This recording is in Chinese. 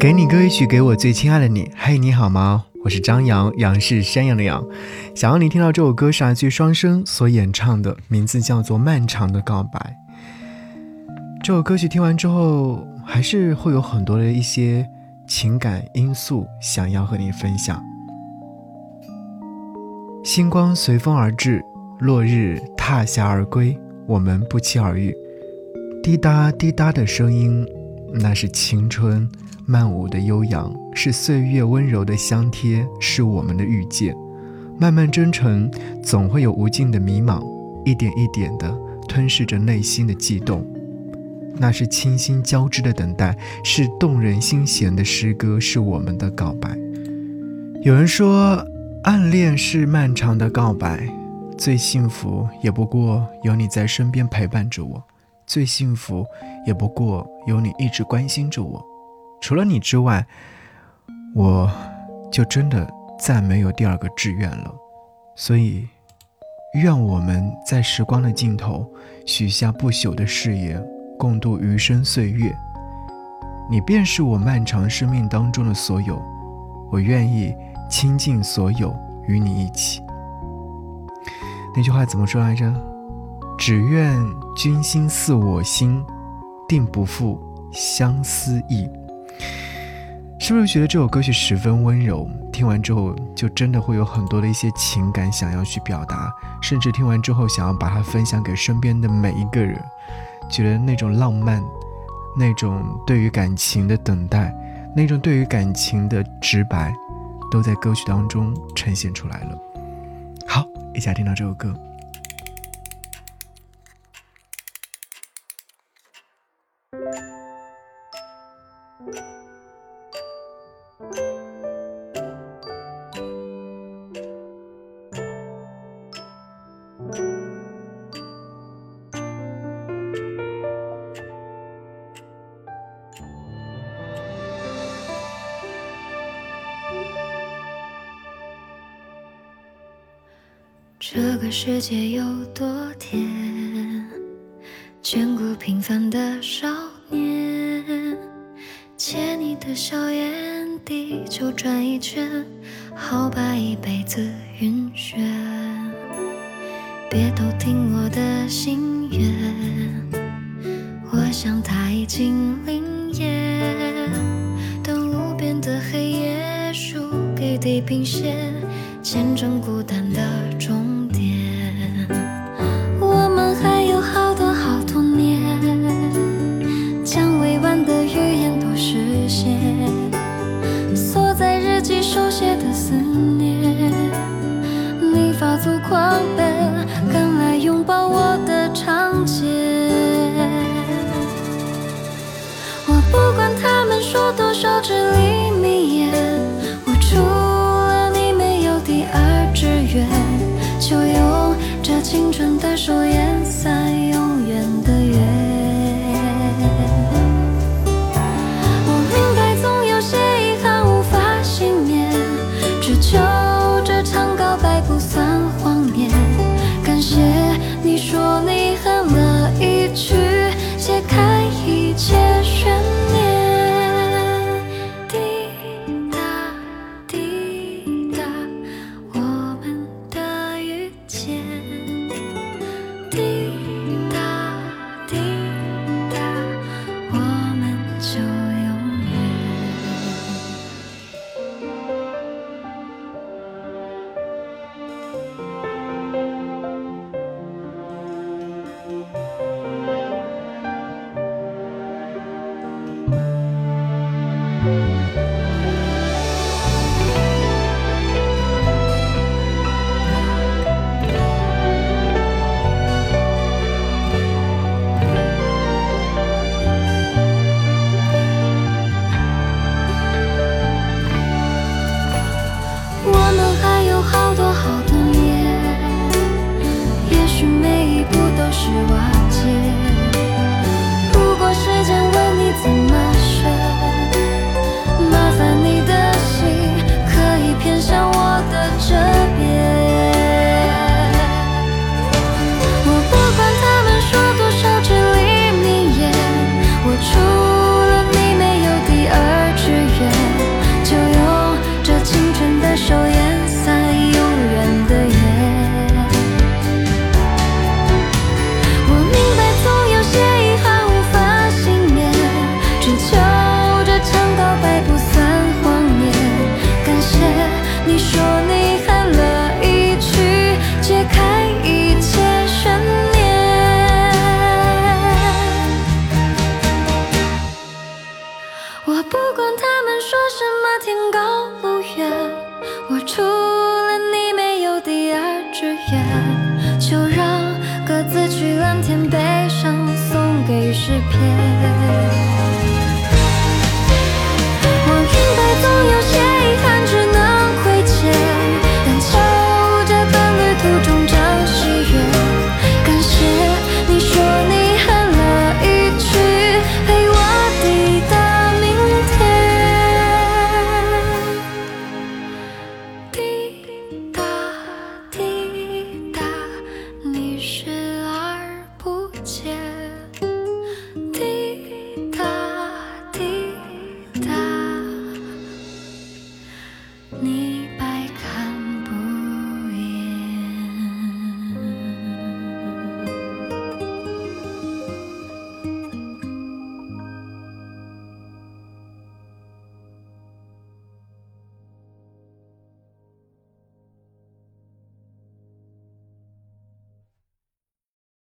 给你歌一曲，给我最亲爱的你。嘿，你好吗？我是张扬，杨是山羊的羊。想要你听到这首歌是来自双生所演唱的，名字叫做《漫长的告白》。这首歌曲听完之后，还是会有很多的一些情感因素想要和你分享。星光随风而至，落日踏霞而归，我们不期而遇。滴答滴答的声音，那是青春。漫舞的悠扬，是岁月温柔的香贴，是我们的遇见。漫漫征程，总会有无尽的迷茫，一点一点的吞噬着内心的悸动。那是倾心交织的等待，是动人心弦的诗歌，是我们的告白。有人说，暗恋是漫长的告白，最幸福也不过有你在身边陪伴着我，最幸福也不过有你一直关心着我。除了你之外，我就真的再没有第二个志愿了。所以，愿我们在时光的尽头许下不朽的誓言，共度余生岁月。你便是我漫长生命当中的所有，我愿意倾尽所有与你一起。那句话怎么说来着？只愿君心似我心，定不负相思意。是不是觉得这首歌曲十分温柔？听完之后就真的会有很多的一些情感想要去表达，甚至听完之后想要把它分享给身边的每一个人。觉得那种浪漫，那种对于感情的等待，那种对于感情的直白，都在歌曲当中呈现出来了。好，一起来听到这首歌。这个世界有多甜？眷顾平凡的少年，借你的笑颜，地球转一圈，好把一辈子晕眩。别偷听我的心愿，我想它已经灵验。等无边的黑夜输给地平线，见证孤单的狂奔，赶来拥抱我的长街。我不管他们说多少至理名言，我除了你没有第二志愿，就用这青春的手眼 why. 就让各自去蓝天，悲伤送给诗篇。